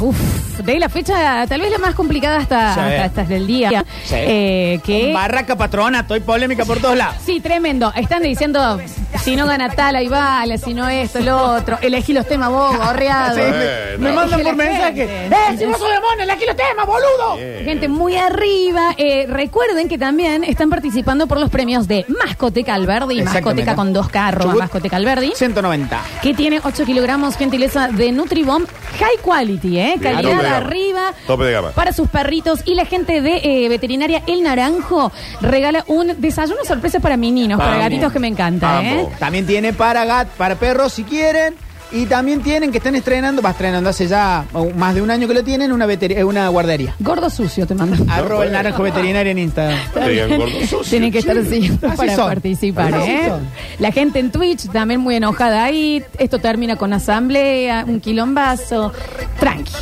uff. De la fecha, tal vez la más complicada hasta, Sí. hasta, hasta el día. Sí. Eh, que Barraca patrona, estoy polémica por todos lados. Sí, tremendo. Están diciendo, si no gana tal, ahí vale, si no esto, lo otro. Elegí los temas vos, gorreado. Sí, me, mandan Elige por la mensaje. gente. ¡Eh, si no soy demonio, elegí los temas, boludo! Bien. Gente muy arriba. Eh, recuerden que también están participando por los premios de Mascoteca Alberdi, Exactamente. Mascoteca con 2K, arroba Chubut. Mascoteca Alberdi, 190. que tiene 8 kilogramos, gentileza de Nutribomb, high quality, ¿eh? Calidad de gama. arriba. Tope de gama. Para sus perritos. Y la gente de eh, Veterinaria El Naranjo regala un desayuno sorpresa para meninos, para Vamos. gatitos que me encanta, ¿eh? También tiene para gat, para perros si quieren. Y también tienen que están estrenando, va estrenando hace ya más de un año que lo tienen, una, eh, una guardería. Gordo sucio te mando. Arroba el naranjo veterinario en Instagram. Digan gordo sucio. Tienen que estar así Así para son. participar, Así ¿eh? son. La gente en Twitch también muy enojada ahí. Esto termina con asamblea, un quilombazo. Tranqui.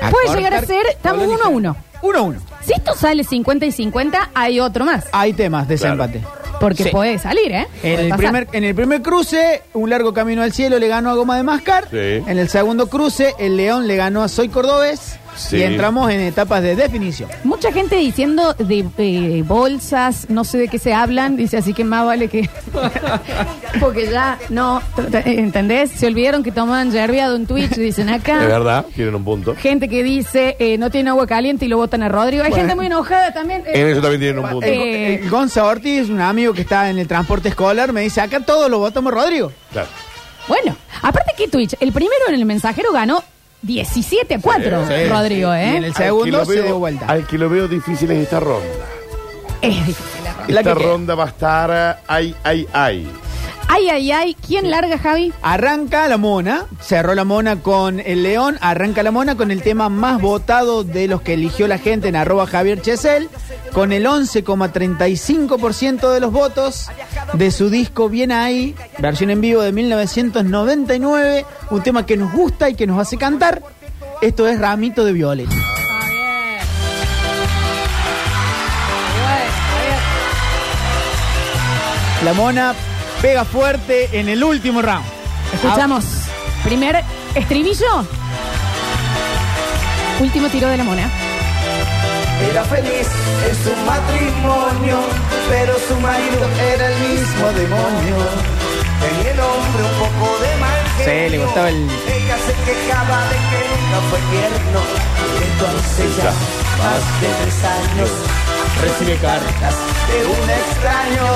A Puede llegar a ser, estamos uno a uno. Uno a uno. Si esto sale 50 y 50, hay otro más. Hay temas de Claro. desempate. Porque Sí. puede salir, ¿eh? En Puede el, pasar. primer, en el primer cruce, un largo camino al cielo le ganó a Goma de Mascar. Sí. En el segundo cruce, el León le ganó a Soy Cordobés. Sí. Y entramos en etapas de definición. Mucha gente diciendo de eh, bolsas, no sé de qué se hablan, dice así que más vale que. Porque ya, no, ¿entendés? Se olvidaron que tomaban yerbiado en Twitch, dicen acá. Es verdad, tienen un punto. Gente que dice eh, no tiene agua caliente y lo botan a Rodrigo. Hay Bueno. gente muy enojada también. eh, En eso también tienen un punto. Eh, Gonza Ortiz, un amigo que está en el transporte escolar, me dice, acá todo lo votamos Rodrigo. Claro. bueno, aparte que Twitch, el primero en el mensajero ganó 17 a 4, Sí, sí. Rodrigo, Y en ¿eh? el segundo Al que lo se veo- dio vuelta. Al que lo veo difícil es esta ronda. Es difícil. La esta que ronda va a estar eh, ay, ay, ay. Ay, ay, ay. ¿Quién larga, Javi? Arranca la mona, cerró la mona con el león, arranca la mona con el tema más votado de los que eligió la gente en arroba Javier Chesel, con el 11,35% de los votos de su disco Bien Ahí, versión en vivo de 1999, un tema que nos gusta y que nos hace cantar. Esto es Ramito de Violeta. La mona pega fuerte en el último round. Escuchamos. Primer estribillo. Último tiro de la mona. Era feliz en su matrimonio, pero su marido era el mismo demonio. Tenía el hombre un poco de mal Sí, le genio. gustaba el- Ella se quejaba de que nunca fue tierno. Entonces ya más de tres años Recibe cartas. de un extraño,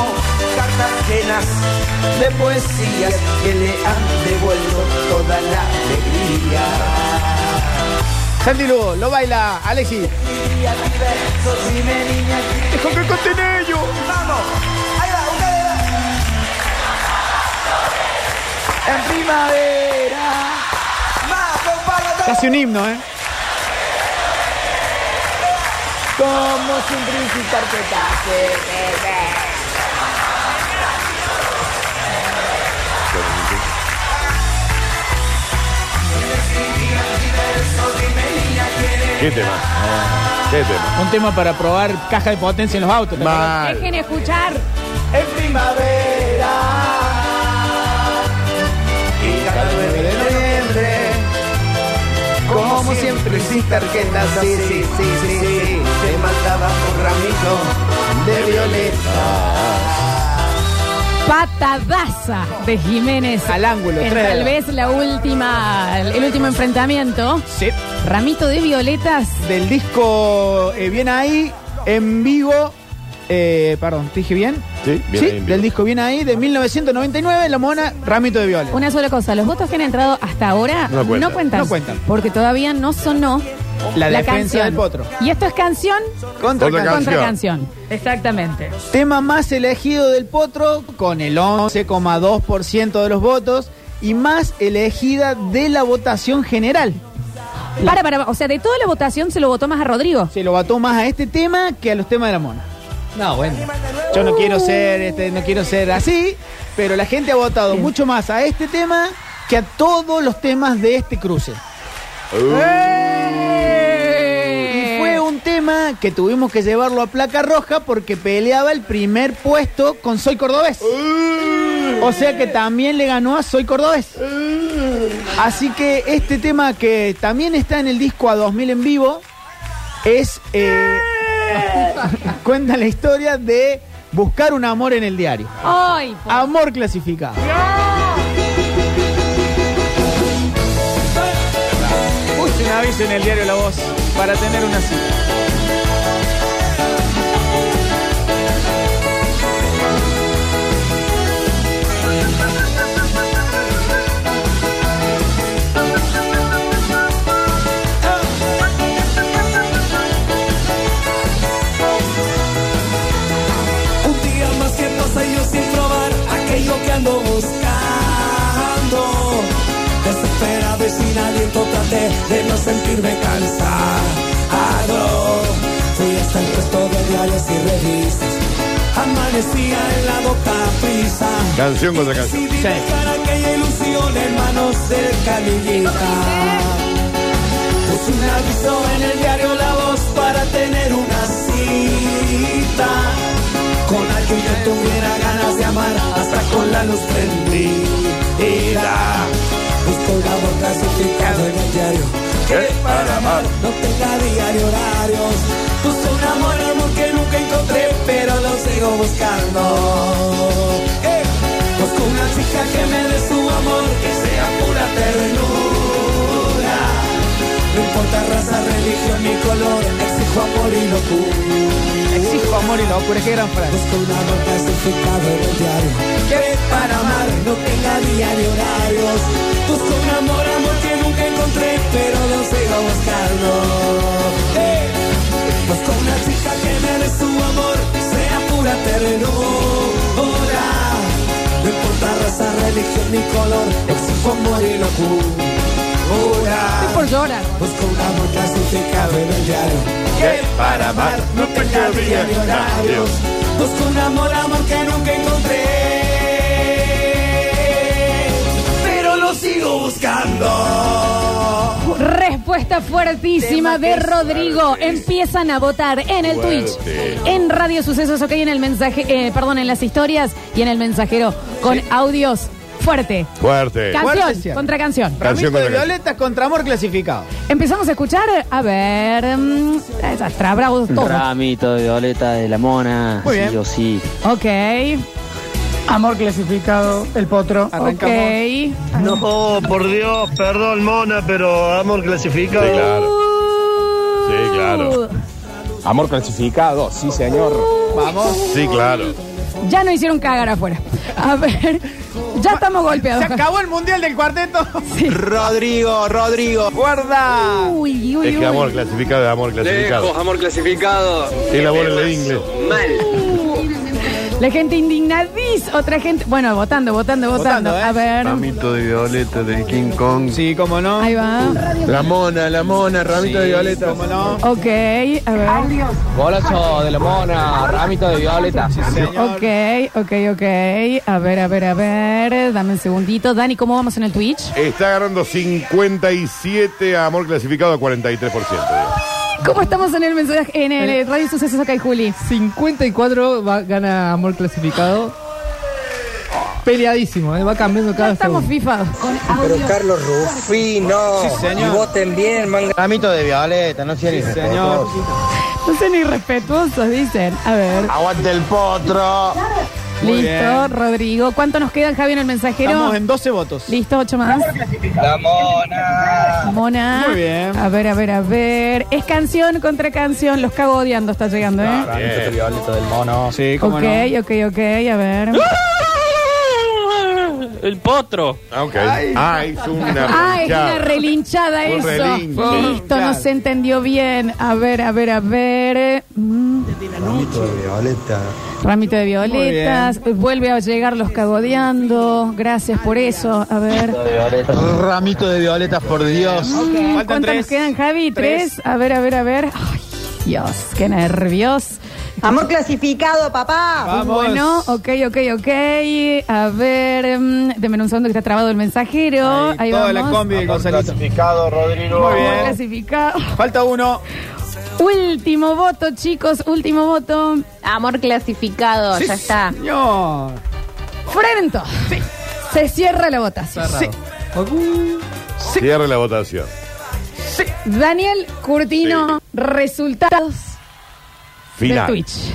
cartas llenas de poesías que le han devuelto toda la alegría. Santi Lugo, lo baila Alexis. Dejo que contiene ello. Vamos, ahí va, ustedes. En primavera. Más, compadre. Casi un himno, ¿eh? Como sin principar que ¿Qué tema? ¿Qué tema? Un tema para probar caja de potencia en los autos. ¿te acuerdas? Mal. Dejen escuchar. En primavera. Sin tarjetas, sí, sí, sí, sí, sí. Te mandaba un ramito de violeta. Patadaza de Jiménez. Al ángulo, En tres tal vez la última, el último enfrentamiento. Sí. Ramito de violetas. Del disco eh, Bien Ahí, en vivo. Eh, perdón, ¿te dije bien? Sí, bien sí, ahí del disco Bien Ahí, de 1999, La Mona, Ramito de Viola. Una sola cosa, los votos que han entrado hasta ahora No cuentan. cuentan. No cuentan. Porque todavía no sonó La la, defensa canción. del potro. Y esto es canción Contra Otra Can- contra Canción. canción. Exactamente. Tema más elegido del potro, con el 11,2% de los votos. Y más elegida de la votación general. Para, para, o sea, de toda la votación se lo votó más a Rodrigo. Se lo votó más a este tema que a los temas de la mona. No, bueno. Yo no quiero ser, este, no quiero ser así, pero la gente ha votado mucho más a este tema que a todos los temas de este cruce. Uh, Y fue un tema que tuvimos que llevarlo a placa roja porque peleaba el primer puesto con Soy Cordobés. O sea que también le ganó a Soy Cordobés. Así que este tema que también está en el disco a 2000 en vivo es. eh, cuenta la historia de buscar un amor en el diario. Ay, Amor clasificado. Puse un aviso en el diario La Voz para tener una cita. Sin aliento traté de no sentirme cansado. Fui hasta el puesto de diarios y revistas. Amanecía en la boca prisa. Canción contra canción. Decidí dejar aquella ilusión en manos del. Puse un aviso en el diario La Voz para tener una cita con alguien que tuviera ganas de amar hasta con la luz prendida. Un amor clasificado en el diario que para amar no tenga diario horarios. Busco un amor, amor que nunca encontré, pero lo sigo buscando. Eh, Busco una chica que me dé su amor, que sea pura ternura. No importa raza, religión ni color, exijo amor y locura. Exijo amor y locura, qué gran frase. Busco un amor clasificado en el diario. Que para amar no tenga diario horarios Busco un amor, amor que nunca encontré Pero lo sigo buscando. Eh, Busco una chica que me dé su amor sea pura ternura. No importa raza, religión ni color. Exijo amor y locura por llorar. Busco un amor clasificado en el diario. Que para amar no tenga diario horarios Busco un amor, amor que nunca encontré. Pero lo sigo buscando. Respuesta fuertísima de Rodrigo. Empiezan a votar en el. Twitch, en Radio Sucesos, ok, en el mensaje, eh, perdón, en las historias y en el mensajero con audios fuerte. Fuerte. Fuerte, Canción contra canción. Canción Ramito de contra canción. violetas contra amor clasificado. Empezamos a escuchar, a ver, mm, ya está bravo todo. Ramito de violeta de la mona. Muy bien. Sí o sí. Ok, Amor clasificado, el potro. Arrancamos. ok. No, por Dios, perdón, mona, pero amor clasificado. Sí, claro. Sí, claro. Uh, Amor clasificado, sí señor. Vamos. Sí, claro. Ya no hicieron cagar afuera. A ver, ya estamos golpeados. Se acabó el mundial del cuarteto. Rodrigo, Rodrigo. Guarda. Uy, uy, Es que uy. amor clasificado es amor clasificado. amor clasificado. Es la bola en el inglés. Mal. La gente indignadís, otra gente. Bueno, votando, votando, votando. Votando, ¿eh? A ver. Ramito de violeta de King Kong. Sí, cómo no. Ahí va. La mona, la mona, ramito de violeta. Cómo no. Ok, a ver. Golazo de la mona, ramito de violeta. Señor. Ok, ok, ok. A ver, a ver, a ver. Dame un segundito. Dani, ¿cómo vamos en el Twitch? Está agarrando 57 a amor clasificado a 43%. ¿Cómo estamos en el mensaje? En el eh, Radio Sucesos acá y Juli. 54 va, gana amor clasificado. Peleadísimo, ¿eh? va cambiando cada estamos segundo. fifados. Pero Carlos Rufino. Sí, señor. Y voten bien, manga. Ramito de violeta, no sean Sí, señor. No sean irrespetuosos, dicen. A ver. Aguante el potro. Muy Listo, bien. Rodrigo. ¿Cuánto nos quedan, Javi, en el mensajero? Estamos en 12 votos. Listo, ocho más. La mona. Mona. Muy bien. A ver, a ver, a ver. Es canción contra canción. Los cago odiando, está llegando, ¿eh? De violeta del mono. Sí, cómo Ok, no. ok, ok. A ver. El potro. Ah, ok. Ah, hizo una Ah, es relinchada. una relinchada Un eso. relinche. Listo, no Claro. se entendió bien. A ver, a ver, a ver. Mm, Ramito de violeta. Ramito de violetas. Vuelve a llegar los cagodeando. Gracias por eso. A ver. Ramito de violetas, por Dios. ¿Cuántos tres. nos quedan, Javi? Tres. ¿Tres? A ver, a ver, a ver. Ay, Dios, qué nervios. Amor clasificado, papá. Vamos. Bueno, ok, ok, ok. A ver, mm, denme un segundo que está trabado el mensajero. Ahí, Ahí, toda la vamos. combi de Gonzalito. Clasificado, Rodrigo. Muy bien. Clasificado. Falta uno. Último voto, chicos, último voto. Amor clasificado, Sí, ya está. Señor. Frento. Se cierra la votación. Sí. Cierre la votación. Daniel Curtino, resultados de Final. Twitch.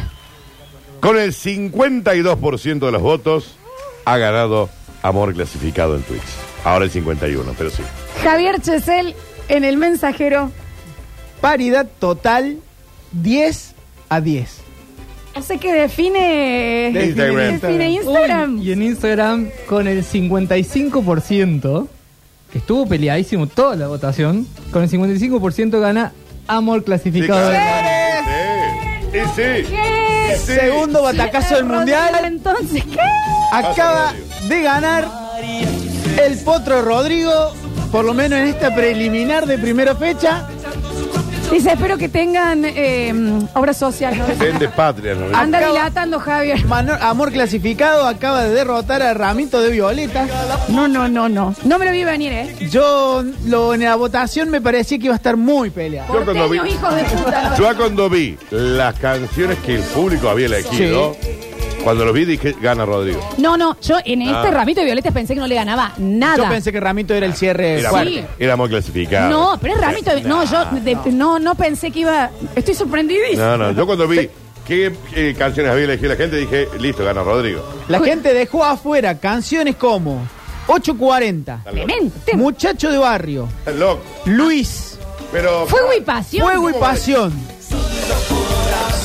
Con el 52% de los votos, ha ganado Amor clasificado en Twitch. Ahora el 51, pero sí. Javier Chesel en el mensajero. Paridad total 10 a 10. No sé qué define. Instagram. Define Instagram. Uy, y en Instagram, con el 55%, que estuvo peleadísimo toda la votación, con el 55% gana Amor clasificado. Sí, Sí, sí. ¿Qué? Sí. Segundo batacazo del mundial. Entonces, ¿qué? Acaba de ganar el Potro Rodrigo, por lo menos en esta preliminar de primera fecha. Dice, espero que tengan eh, obra social. ¿no? Vende patria, ¿no? Anda Acaba- dilatando, Javier. Mano- Amor clasificado acaba de derrotar a Ramito de Violeta. No, no, no, no. No me lo vi venir, ¿eh? Yo lo, en la votación me parecía que iba a estar muy peleado. Yo cuando vi, Porteños, hijos de puta. ¿no? yo cuando vi las canciones que el público había elegido, cuando los vi dije, gana Rodrigo. No, no, yo en este Ah. ramito de violetas pensé que no le ganaba nada. Yo pensé que Ramito era el cierre Era, fuerte. Sí. era Amor clasificado. No, pero es ramito de... No, yo de- no, no pensé que iba... Estoy sorprendidísima. No, no, yo cuando vi qué, canciones había elegido la gente dije, listo, gana Rodrigo. La gente dejó afuera canciones como 840, Tremendo. tema. Muchacho de Barrio, loco. Luis, Pero. Fuego y pasión. Fuego y Pasión.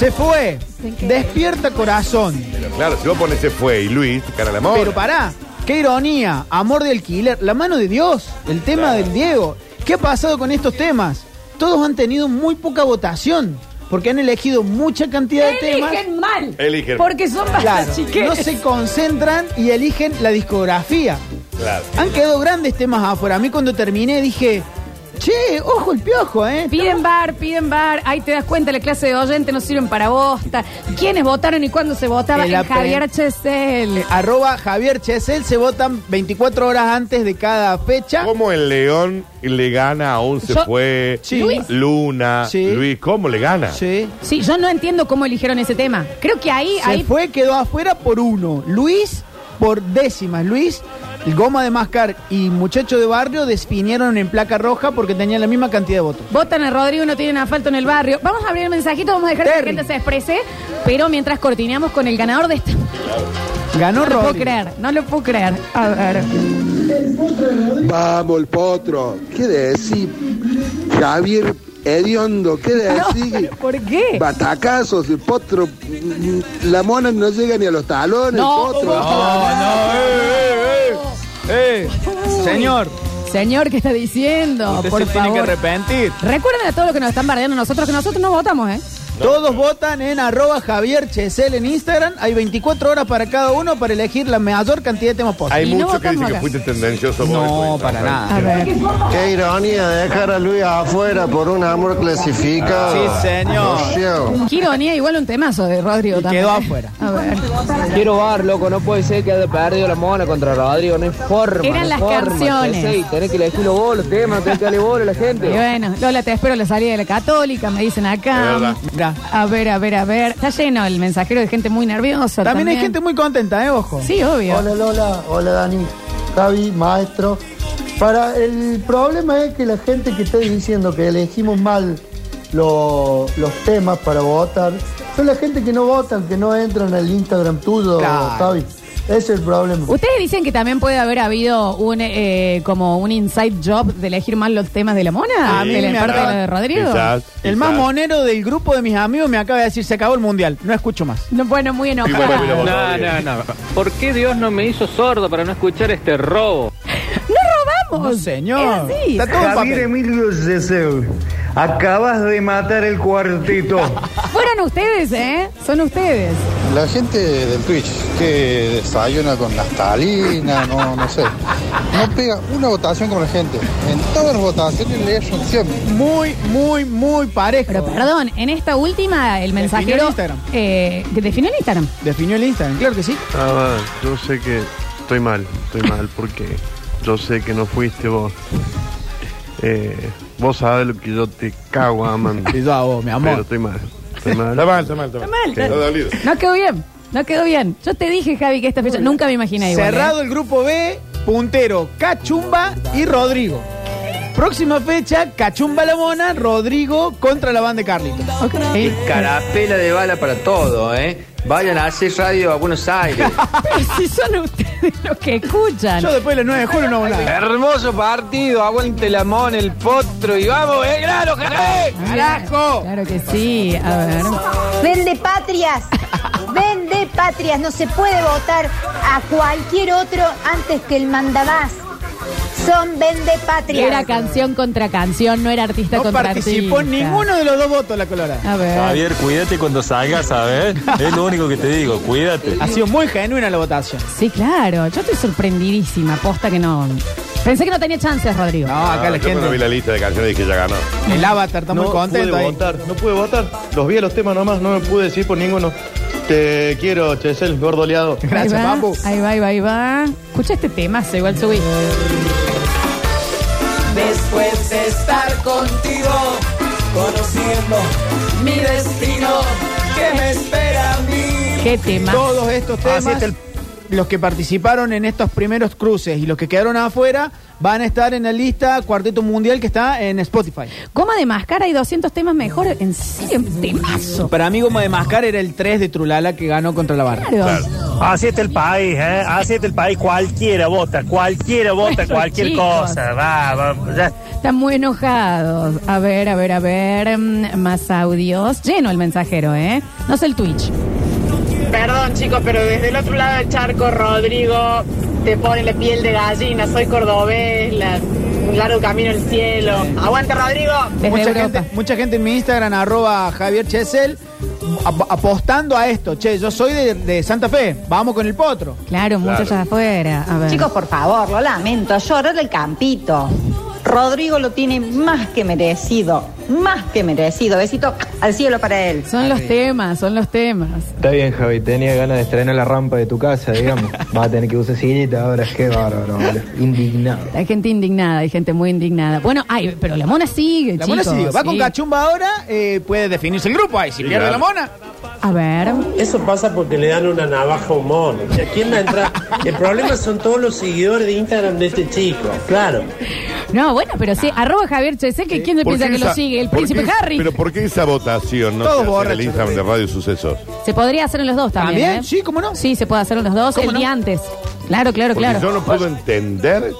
Se fue, Despierta Corazón. Pero claro, si vos pones ese fue y Luis, gana la amor. Pero pará, qué ironía, Amor de Alquiler, La Mano de Dios, el tema Claro. del Diego. ¿Qué ha pasado con estos temas? Todos han tenido muy poca votación, porque han elegido mucha cantidad de temas. Eligen mal. Eligen. Porque son Claro, bastante chiques. no se concentran y eligen la discografía. Claro. Han quedado grandes temas afuera. A mí cuando terminé dije, che, ojo el piojo, ¿eh? Piden bar, piden bar. Ahí te das cuenta, la clase de oyente no sirven para bosta. ¿Quiénes votaron y cuándo se votaba? El En apre- Javier Chesel. Arroba Javier Chesel se votan 24 horas antes de cada fecha. ¿Cómo el León le gana aún se Yo- fue? Sí. Luis. Luna. Sí. Luis, ¿cómo le gana? Sí. Sí, yo no entiendo cómo eligieron ese tema. Creo que ahí, Se ahí fue, quedó afuera por uno. Luis por décimas. Luis, el Goma de Mascar y Muchacho de Barrio definieron en placa roja porque tenían la misma cantidad de votos. votan a Rodrigo, no tienen asfalto en el barrio. Vamos a abrir el mensajito, vamos a dejar que la Terry. gente se exprese. Pero mientras cortineamos con el ganador de esta. Ganó No lo puedo Rodrigo. creer, no lo puedo creer. A ver. Vamos, el potro. ¿Qué decir? Javier Hediondo, ¿qué decir? No, ¿Por qué? Batacazos, el potro. La mona no llega ni a los talones, No, el potro. Eh, señor, Señor, ¿qué está diciendo? usted Por se tiene que arrepentir. Recuerden a todos los que nos están bardeando nosotros que nosotros no votamos, ¿eh? Todos votan en arroba Javier Chesel en Instagram. Hay 24 horas para cada uno para elegir la mayor cantidad de temas posibles. Hay Y no muchos que votamos dicen que acá. fuiste tendencioso. No, con esto, para nada. A ver. Qué ironía dejar a Luis afuera por un amor clasificado. Sí, señor. Qué ironía, igual un temazo de Rodrigo Y también. quedó ¿eh? afuera. A ver. Quiero bar, loco, no puede ser que haya perdido la mona contra Rodrigo, no hay forma. Eran no hay las forma, canciones. Tenés que elegirlo vos, los temas, no tenés que darle bola a la Y gente. bueno, Lola, te espero la salida de la católica, me dicen Es acá. verdad. Mirá. A ver, a ver, a ver. Está lleno el mensajero de gente muy nerviosa. También hay gente muy contenta, ¿eh? Ojo. Sí, obvio. Hola Lola, hola Dani, Javi, maestro. Para el problema es que la gente que está diciendo que elegimos mal lo- los temas para votar, son la gente que no votan, que no entran al Instagram tuyo, Claro. Javi. Ese es el problema. Ustedes dicen que también puede haber habido un eh, como un inside job de elegir mal los temas de la mona, mí de la parte de acaba- la de Rodrigo. Quizás, El quizás. más monero del grupo de mis amigos me acaba de decir se acabó el mundial. No escucho más. No, bueno, muy Y bueno, No, no, no. ¿Por qué Dios no me hizo sordo para no escuchar este robo? ¡No robamos! No, señor. Es así. Está todo en papel. Emilio Ceseu, acabas de matar el cuartito. Fueron ustedes, ¿eh? Son ustedes. La gente del Twitch que desayuna con naftalina, no, no sé. No pega una votación como la gente. En todas las votaciones le erran siempre. Muy, muy, muy parejo. Pero perdón, en esta última, el mensajero. el Instagram. Eh, definió el Instagram. Definió el Instagram, claro que sí. Ah, va, yo sé que estoy mal, estoy mal porque yo sé que no fuiste vos. Eh, vos sabes lo que yo te cago amando. Y yo a vos, mi Pero amor. estoy mal, estoy mal. Está mal, está mal, está mal. mal, está- Está dolido. No quedó bien. No quedó bien. Yo te dije, Javi, que esta fecha nunca me imaginé igual. ¿eh? Cerrado el grupo B, puntero Cachumba y Rodrigo. Próxima fecha, Cachumba la Mona, Rodrigo contra la banda de Carlitos. Y carapela de bala para todo, ¿eh? Vayan a hacer radio a Buenos Aires. Pero si son ustedes los que escuchan. Yo después de las 9 de julio no hago nada. Hermoso partido, aguante la mona, el potro y vamos, ¡eh, grano, carajo! ¡Carajo! Claro que sí. A ver. Vende patrias. Vende patrias. No se puede votar a cualquier otro antes que el mandabás. Son vende patrias. Era canción contra canción, no era artista No contra participó artista. ninguno de los dos votos la colorada. A ver. Javier, cuídate cuando salgas, ¿sabes? Es lo único que te digo, cuídate. Ha sido muy genuina la votación. Sí, claro. Yo estoy sorprendidísima. Posta que no. Pensé que no tenía chances, Rodrigo. No, acá la yo cuando vi gente. la lista de canciones dije ya ganó. El avatar está muy contento pude ahí. votar, no pude votar. Los vi a los temas nomás, no me pude decir por ninguno. Te quiero, Chesel, gordo oleado. ahí va, Ahí va, ahí va, ahí va. Escucha este tema, igual subí. Después de estar contigo, conociendo mi destino, que me espera a mí. Qué tema. Todos estos temas, los que participaron en estos primeros cruces y los que quedaron afuera, van a estar en la lista Cuarteto Mundial que está en Spotify. Goma de máscara y 200 temas mejores. En serio, un temazo. Para mí, Goma de Mascar era el 3 de Trulala que ganó contra la barra. Claro. Así está el país, ¿eh? Así está el país. Cualquiera vota, cualquiera vota Bueno, cualquier chicos. cosa. Va, va, ya. Están muy enojados. A ver, a ver, a ver. mm, Más audios. Lleno el mensajero, ¿eh? No sé el Twitch. Perdón, chicos, pero desde el otro lado del charco, Rodrigo te pone la piel de gallina. Soy cordobés, la- un largo camino al cielo. ¡Aguante, Rodrigo! Mucha gente, mucha gente en mi Instagram, arroba Javier Chesel, ap- apostando a esto. Che, yo soy de, de Santa Fe, vamos con el potro. Claro, muchos afuera. A ver. Chicos, por favor, lo lamento. Llorar el campito. Rodrigo lo tiene más que merecido. Más que merecido. Besito al cielo para él. Son los temas, son los temas. Está bien, Javi, tenía ganas de estrenar la rampa de tu casa, digamos. Vas a tener que usar sillita ahora, qué bárbaro, boludo. Indignado. Hay gente indignada, hay gente muy indignada. Bueno, ay, pero la mona sigue, La mona chicos, sigue. Va con sí. Cachumba ahora, eh, puede definirse el grupo ahí. Si pierde claro. la mona. A ver. Eso pasa porque le dan una navaja a un mono. ¿Y a quién va a entrar? El problema son todos los seguidores de Instagram de este chico. Claro. No, bueno, pero sí, arroba Javier Chesel, que quién se ¿Por piensa que lo sigue, el príncipe Harry. Pero ¿por qué esa votación no Todos se hace en borrachos. el Instagram de Radio Sucesos? Se podría hacer en los dos también. ¿También? ¿eh? Sí, ¿cómo no? Sí, se puede hacer en los dos ¿Cómo el no? día antes. Claro, claro, Porque claro. yo no puedo entender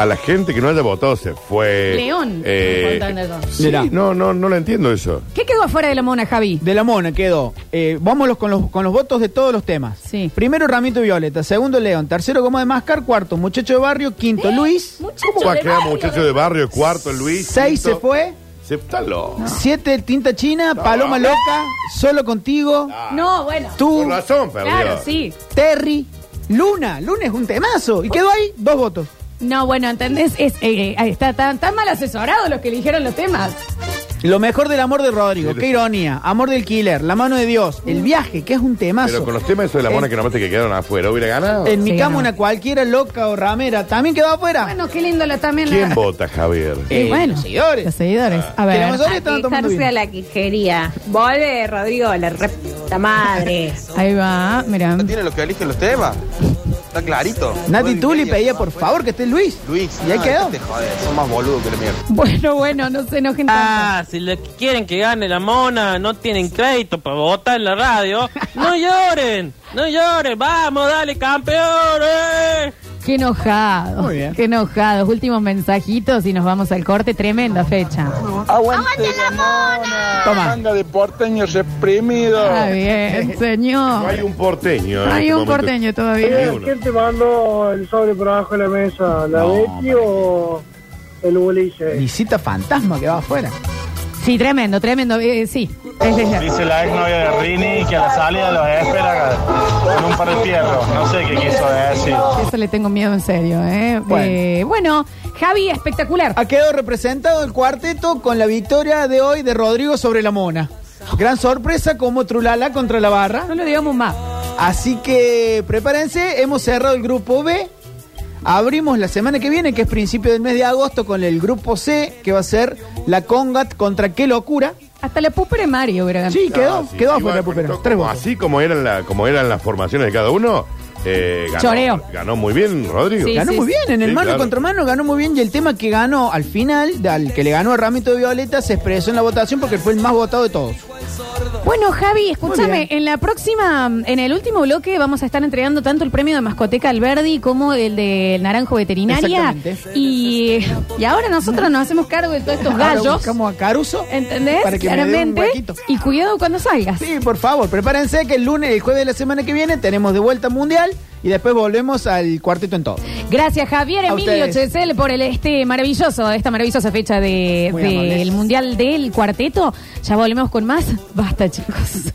a la gente que no haya votado se fue. León. Eh, No puedo entender yo. sí, Mirá. no, no, no lo entiendo eso. ¿Qué quedó afuera de la mona, Javi? De la mona quedó. Eh, vámonos con los, con los votos de todos los temas. Sí. Primero Ramito Violeta, segundo León, tercero Goma de Mascar, cuarto Muchacho de Barrio, quinto Luis, ¿Cómo va a quedar muchacho de barrio, cuarto, Luis? seis se fue, Se está loco. siete Tinta China, Paloma Loca, Solo Contigo, No, bueno. tú, Con razón, perdió. Claro, sí. Terry, Luna, Luna es un temazo. Y quedó ahí dos votos. No, bueno, ¿entendés? Es, eh, eh, está tan, tan mal asesorado los que eligieron los temas. Lo mejor del amor de Rodrigo, qué ironía, Amor del Killer, La mano de Dios, El viaje, que es un temazo. Pero con los temas eso de la mona que nomás te que quedaron afuera, ¿hubiera ganado? En mi Sí, cama una cualquiera loca o ramera, también quedó afuera. Bueno, qué lindo la también. ¿Quién la- vota, Javier? Y bueno, los seguidores. Los seguidores. A Que la ver. mayoría estaban tomando Quejarse a vino. la quijería. Vuelve, Rodrigo, la reputa madre. Ahí va, mira. ¿Tienen los que eligen los temas? Está clarito. Nati Tuli pedía por favor que esté Luis. Luis. Y ahí no, quedó. joder, son más boludos que la mierda. Bueno, bueno, no se enojen tanto. Ah, si le quieren que gane la mona, no tienen crédito para votar en la radio, no lloren, no lloren, vamos, dale campeones. Qué enojado. Muy bien. Qué enojados. Últimos mensajitos y nos vamos al corte. Tremenda fecha. ¡Aguante la mona! Toma. Manga de porteños reprimidos. Está bien, señor. No hay un porteño. en Hay este un momento. porteño todavía. Uno. ¿Quién te mandó el sobre por abajo de la mesa? ¿La No, Betty o el Ulises? Visita fantasma que va afuera. Sí, tremendo, tremendo. eh, sí. Es- es- Dice la exnovia de Rini que a la salida los espera con un par de pierros. No sé qué quiso decir. Eso le tengo miedo en serio, ¿eh? Bueno. Eh, bueno, Javi, espectacular. Ha quedado representado el cuarteto con la victoria de hoy de Rodrigo sobre la mona. Gran sorpresa como Trulala contra la barra. No lo digamos más. Así que prepárense, hemos cerrado el grupo B. Abrimos la semana que viene, que es principio del mes de agosto, con el grupo C, que va a ser la Congat contra Qué Locura. Hasta la pupera Mario hubiera ganado. Sí, quedó, Ah, sí, quedó igual, afuera la pupera. pero Tres como votos. Así como eran, la, como eran las formaciones de cada uno, Eh, ganó, Choreo. ganó muy bien, Rodrigo. ganó muy bien, en el Sí, mano claro. contra mano ganó muy bien y el tema que ganó al final, al que le ganó a Ramito de Violeta, se expresó en la votación porque fue el más votado de todos. Bueno, Javi, escúchame, en la próxima, en el último bloque vamos a estar entregando tanto el premio de Mascoteca Alberdi como el del Naranjo Veterinaria. Exactamente. Y, y ahora nosotros nos hacemos cargo de todos estos Ahora gallos. buscamos a Caruso. ¿Entendés? Para que me dé un Claramente. huequito. Y cuidado cuando salgas. Sí, por favor, prepárense que el lunes, el jueves de la semana que viene tenemos de vuelta mundial y después volvemos al cuarteto en todo. Gracias, Javier A Emilio ustedes. Chesel, por el este maravilloso, esta maravillosa fecha de- del amables. Mundial del Cuarteto. Ya volvemos con más. Basta, chicos.